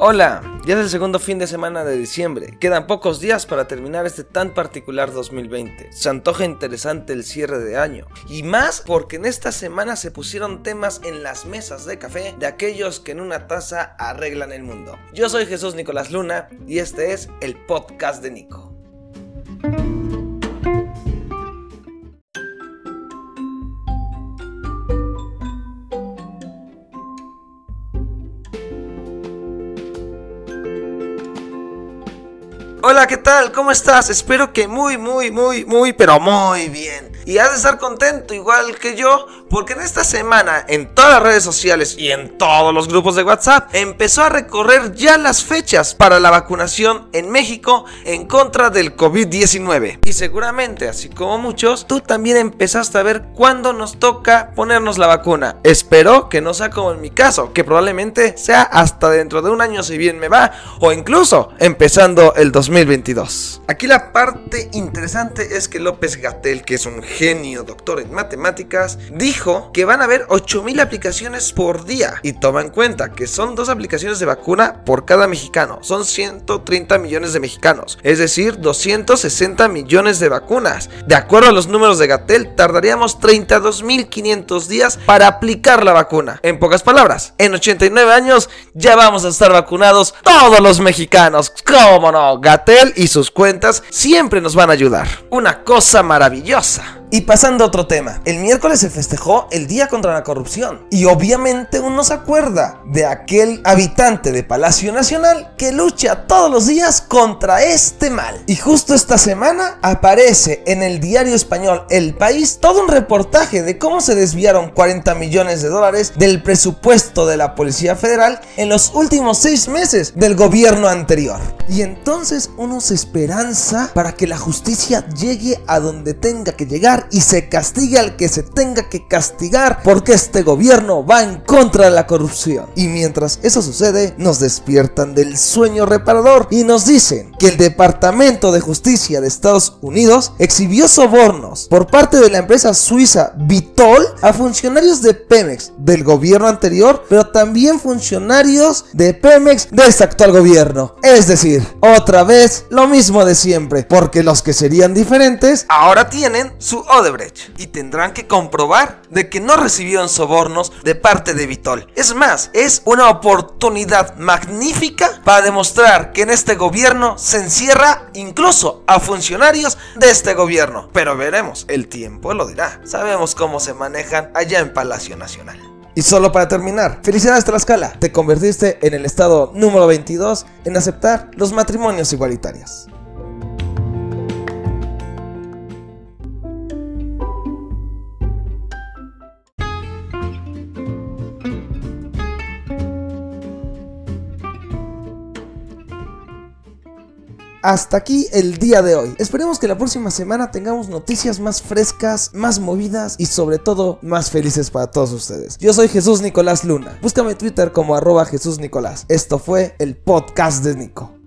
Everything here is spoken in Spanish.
Hola, ya es el segundo fin de semana de diciembre. Quedan pocos días para terminar este tan particular 2020. Se antoja interesante el cierre de año. Y más porque en esta semana se pusieron temas en las mesas de café de aquellos que en una taza arreglan el mundo. Yo soy Jesús Nicolás Luna y este es el podcast de Nico. Hola, ¿qué tal? ¿Cómo estás? Espero que muy, muy, muy, muy, pero muy bien. Y has de estar contento igual que yo, porque en esta semana en todas las redes sociales y en todos los grupos de WhatsApp empezó a recorrer ya las fechas para la vacunación en México en contra del COVID-19. Y seguramente, así como muchos, tú también empezaste a ver cuándo nos toca ponernos la vacuna. Espero que no sea como en mi caso, que probablemente sea hasta dentro de un año si bien me va, o incluso empezando el 2022. Aquí la parte interesante es que López Gatel, que es un genio doctor en matemáticas, dijo que van a haber 8000 aplicaciones por día. Y toma en cuenta que son dos aplicaciones de vacuna por cada mexicano. Son 130 millones de mexicanos. Es decir, 260 millones de vacunas. De acuerdo a los números de Gatel, tardaríamos 32.500 días para aplicar la vacuna. En pocas palabras, en 89 años ya vamos a estar vacunados todos los mexicanos. ¿Cómo no? Gatel y sus cuentas siempre nos van a ayudar. Una cosa maravillosa. Y pasando a otro tema, el miércoles se festejó el Día contra la Corrupción. Y obviamente uno se acuerda de aquel habitante de Palacio Nacional que lucha todos los días contra este mal. Y justo esta semana aparece en el diario español El País todo un reportaje de cómo se desviaron 40 millones de dólares del presupuesto de la Policía Federal en los últimos seis meses del gobierno anterior. Y entonces uno se esperanza para que la justicia llegue a donde tenga que llegar y se castigue al que se tenga que castigar porque este gobierno va en contra de la corrupción. Y mientras eso sucede, nos despiertan del sueño reparador y nos dicen que el Departamento de Justicia de Estados Unidos exhibió sobornos por parte de la empresa suiza Vitol a funcionarios de Pemex del gobierno anterior, pero también funcionarios de Pemex de este actual gobierno. Es decir, otra vez lo mismo de siempre, porque los que serían diferentes ahora tienen su Odebrecht y tendrán que comprobar de que no recibieron sobornos de parte de Vitol. Es más, es una oportunidad magnífica para demostrar que en este gobierno se encierra incluso a funcionarios de este gobierno. Pero veremos, el tiempo lo dirá. Sabemos cómo se manejan allá en Palacio Nacional. Y solo para terminar, felicidades Tlaxcala, te convertiste en el estado número 22 en aceptar los matrimonios igualitarios. Hasta aquí el día de hoy. Esperemos que la próxima semana tengamos noticias más frescas, más movidas y sobre todo más felices para todos ustedes. Yo soy Jesús Nicolás Luna. Búscame Twitter como arroba Jesús Nicolás. Esto fue el podcast de Nico.